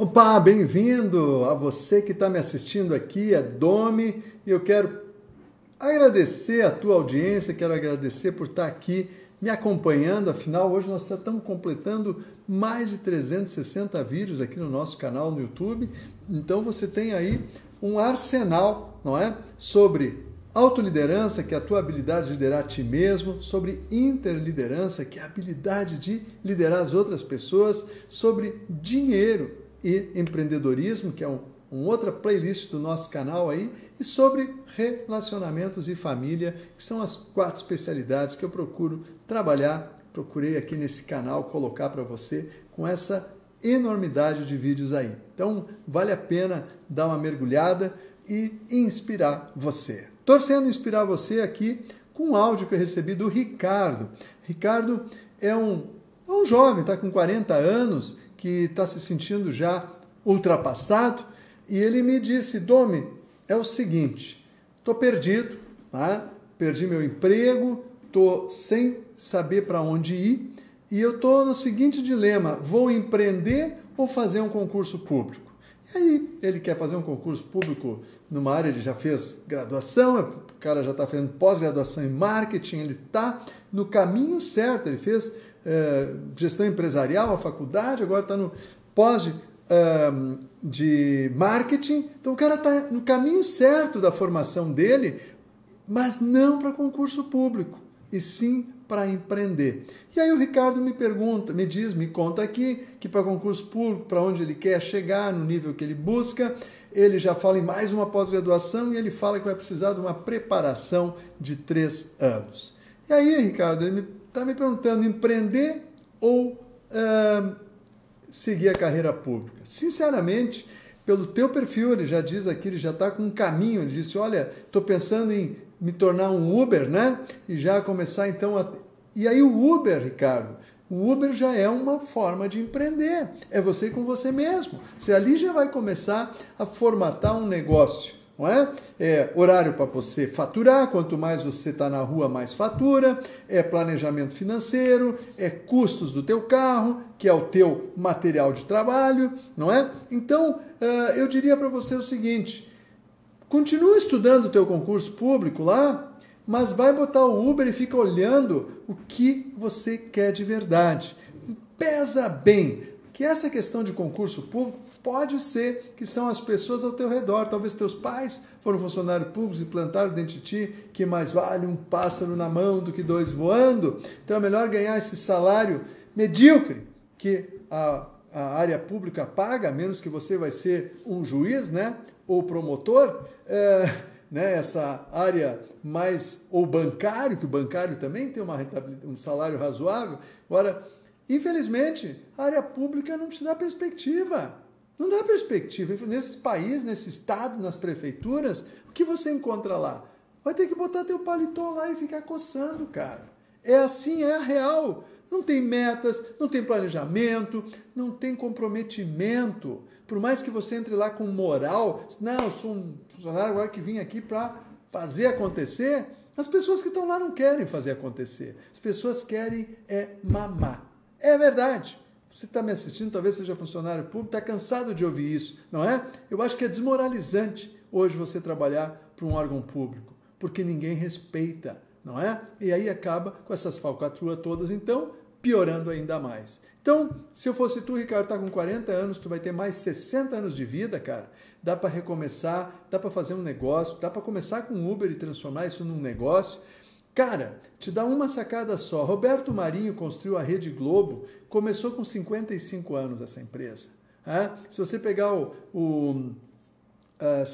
Opa, bem-vindo a você que está me assistindo aqui, é Domi, e eu quero agradecer a tua audiência, quero agradecer por estar aqui me acompanhando, afinal, hoje nós estamos completando mais de 360 vídeos aqui no nosso canal no YouTube, então você tem aí um arsenal, não é? Sobre autoliderança, que é a tua habilidade de liderar a ti mesmo, sobre interliderança, que é a habilidade de liderar as outras pessoas, sobre dinheiro, e empreendedorismo, que é um, outra playlist do nosso canal aí, e sobre relacionamentos e família, que são as quatro especialidades que eu procuro trabalhar, procurei aqui nesse canal colocar para você com essa enormidade de vídeos aí. Então, vale a pena dar uma mergulhada e inspirar você. Torcendo inspirar você aqui com um áudio que eu recebi do Ricardo. Ricardo é um, é um jovem, está com 40 anos que está se sentindo já ultrapassado, e ele me disse: Domi, é o seguinte, estou perdido, tá? perdi meu emprego, estou sem saber para onde ir, e eu estou no seguinte dilema: vou empreender ou fazer um concurso público? E aí, ele quer fazer um concurso público numa área, ele já fez graduação, o cara já está fazendo pós-graduação em marketing, ele está no caminho certo, ele fez é, gestão empresarial, a faculdade, agora está no pós de, de marketing. Então o cara está no caminho certo da formação dele, mas não para concurso público, e sim para empreender. E aí o Ricardo me pergunta, me diz, me conta aqui que para concurso público, para onde ele quer chegar, no nível que ele busca, ele já fala em mais uma pós-graduação e ele fala que vai precisar de uma preparação de três anos. E aí, Ricardo, ele me está me perguntando empreender ou uh, seguir a carreira pública. Sinceramente, pelo teu perfil, ele já diz aqui, ele já está com um caminho, ele disse, olha, estou pensando em me tornar um Uber, né? E já começar então a... E aí o Uber, Ricardo, o Uber já é uma forma de empreender. É você com você mesmo. Você ali já vai começar a formatar um negócio não é? É horário para você faturar, quanto mais você está na rua, mais fatura, é planejamento financeiro, é custos do teu carro, que é o teu material de trabalho, não é? Então, eu diria para você o seguinte, continua estudando o teu concurso público lá, mas vai botar o Uber e fica olhando o que você quer de verdade. Pesa bem, que essa questão de concurso público Pode ser que são as pessoas ao teu redor, talvez teus pais foram funcionários públicos e plantaram dentro de ti que mais vale um pássaro na mão do que dois voando. Então é melhor ganhar esse salário medíocre que a, a área pública paga, menos que você vai ser um juiz, né? Ou promotor, é, né? Essa área mais ou bancário, que o bancário também tem uma um salário razoável. Agora, infelizmente, a área pública não te dá perspectiva. Não dá perspectiva. Nesses países, nesse estado, nas prefeituras, o que você encontra lá? Vai ter que botar teu paletó lá e ficar coçando, cara. É assim, é a real. Não tem metas, não tem planejamento, não tem comprometimento. Por mais que você entre lá com moral, não, eu sou um funcionário agora que vim aqui para fazer acontecer. As pessoas que estão lá não querem fazer acontecer. As pessoas querem é mamar. É verdade. Você está me assistindo, talvez seja funcionário público, está cansado de ouvir isso, não é? Eu acho que é desmoralizante hoje você trabalhar para um órgão público, porque ninguém respeita, não é? E aí acaba com essas falcatruas todas, então, piorando ainda mais. Então, se eu fosse tu, Ricardo, tá com 40 anos, tu vai ter mais 60 anos de vida, cara. Dá para recomeçar, dá para fazer um negócio, dá para começar com Uber e transformar isso num negócio. Cara, te dá uma sacada só. Roberto Marinho construiu a Rede Globo, começou com 55 anos essa empresa. É? Se você pegar o, o uh,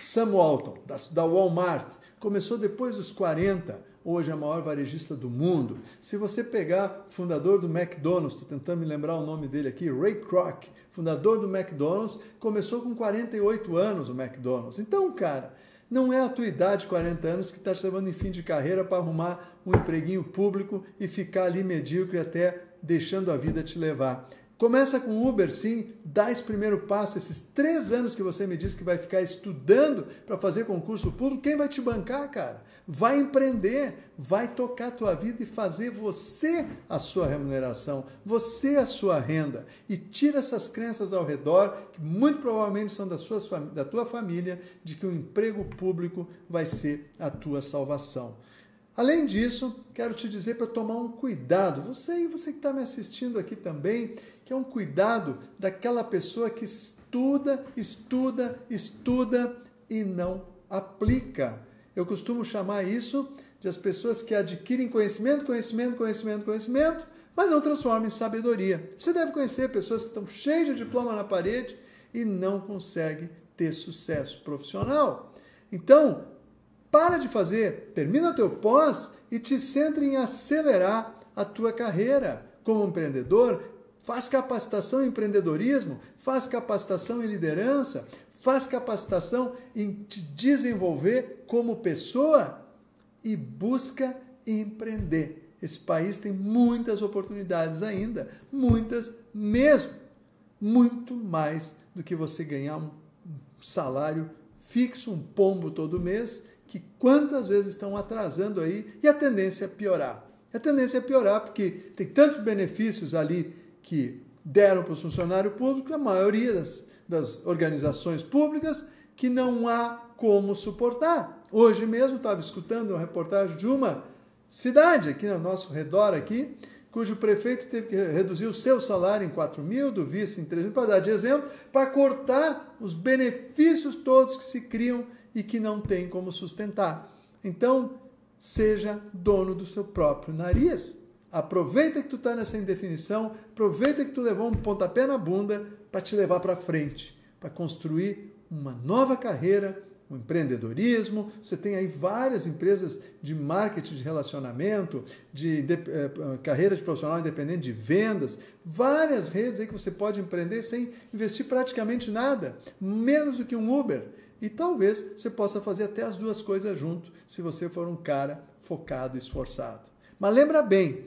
Sam Walton, da, da Walmart, começou depois dos 40, hoje é a maior varejista do mundo. Se você pegar o fundador do McDonald's, estou tentando me lembrar o nome dele aqui, Ray Kroc, fundador do McDonald's, começou com 48 anos o McDonald's. Então, cara, não é a tua idade, 40 anos, que está te levando em fim de carreira para arrumar um empreguinho público e ficar ali medíocre até deixando a vida te levar. Começa com Uber, sim, dá esse primeiro passo, esses três anos que você me disse que vai ficar estudando para fazer concurso público, quem vai te bancar, cara? Vai empreender, vai tocar a tua vida e fazer você a sua remuneração, você a sua renda. E tira essas crenças ao redor, que muito provavelmente são da, sua, da tua família, de que o emprego público vai ser a tua salvação. Além disso, quero te dizer para tomar um cuidado. Você e você que está me assistindo aqui também, que é um cuidado daquela pessoa que estuda, estuda, estuda e não aplica. Eu costumo chamar isso de as pessoas que adquirem conhecimento, conhecimento, conhecimento, conhecimento, mas não transformam em sabedoria. Você deve conhecer pessoas que estão cheias de diploma na parede e não conseguem ter sucesso profissional. Então, para de fazer, termina o teu pós e te centre em acelerar a tua carreira como empreendedor, faz capacitação em empreendedorismo, faz capacitação em liderança, faz capacitação em te desenvolver como pessoa e busca empreender. Esse país tem muitas oportunidades ainda, muitas mesmo, muito mais do que você ganhar um salário fixo, um pombo todo mês, que quantas vezes estão atrasando aí e a tendência é piorar. A tendência é piorar porque tem tantos benefícios ali que deram para o funcionário público, a maioria das, das organizações públicas, que não há como suportar. Hoje mesmo estava escutando uma reportagem de uma cidade aqui no nosso redor aqui, cujo prefeito teve que reduzir o seu salário em 4 mil, do vice em 3 mil, para dar de exemplo, para cortar os benefícios todos que se criam e que não tem como sustentar. Então, seja dono do seu próprio nariz. Aproveita que tu está nessa indefinição, aproveita que tu levou um pontapé na bunda para te levar para frente, para construir uma nova carreira, um empreendedorismo. Você tem aí várias empresas de marketing de relacionamento, de, de eh, carreira de profissional independente de vendas, várias redes aí que você pode empreender sem investir praticamente nada, menos do que um Uber. E talvez você possa fazer até as duas coisas junto, se você for um cara focado e esforçado. Mas lembra bem,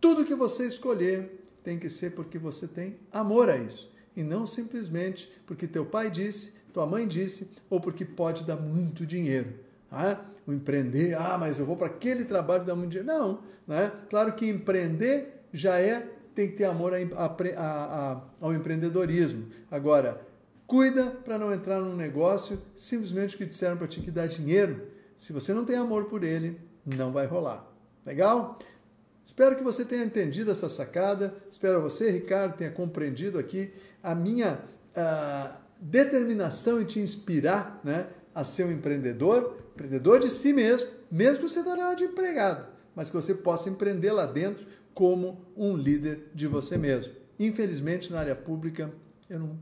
tudo que você escolher tem que ser porque você tem amor a isso e não simplesmente porque teu pai disse, tua mãe disse ou porque pode dar muito dinheiro. Ah, o empreender, ah, mas eu vou para aquele trabalho que dá muito dinheiro. Não, né? Claro que empreender já é tem que ter amor a, a, a, ao empreendedorismo. Agora, cuida para não entrar num negócio simplesmente que disseram para ti que dá dinheiro. Se você não tem amor por ele, não vai rolar. Legal? Espero que você tenha entendido essa sacada. Espero você, Ricardo, tenha compreendido aqui a minha uh, determinação em te inspirar né, a ser um empreendedor, empreendedor de si mesmo, mesmo que você esteja de empregado, mas que você possa empreender lá dentro como um líder de você mesmo. Infelizmente, na área pública, eu, não,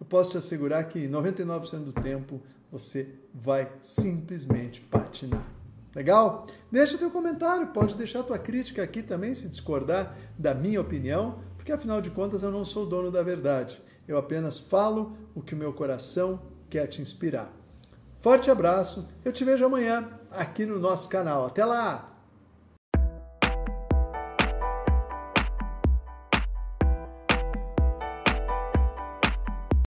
eu posso te assegurar que 99% do tempo você vai simplesmente patinar. Legal? Deixa teu comentário, pode deixar tua crítica aqui também se discordar da minha opinião, porque afinal de contas eu não sou dono da verdade. Eu apenas falo o que o meu coração quer te inspirar. Forte abraço, eu te vejo amanhã aqui no nosso canal. Até lá!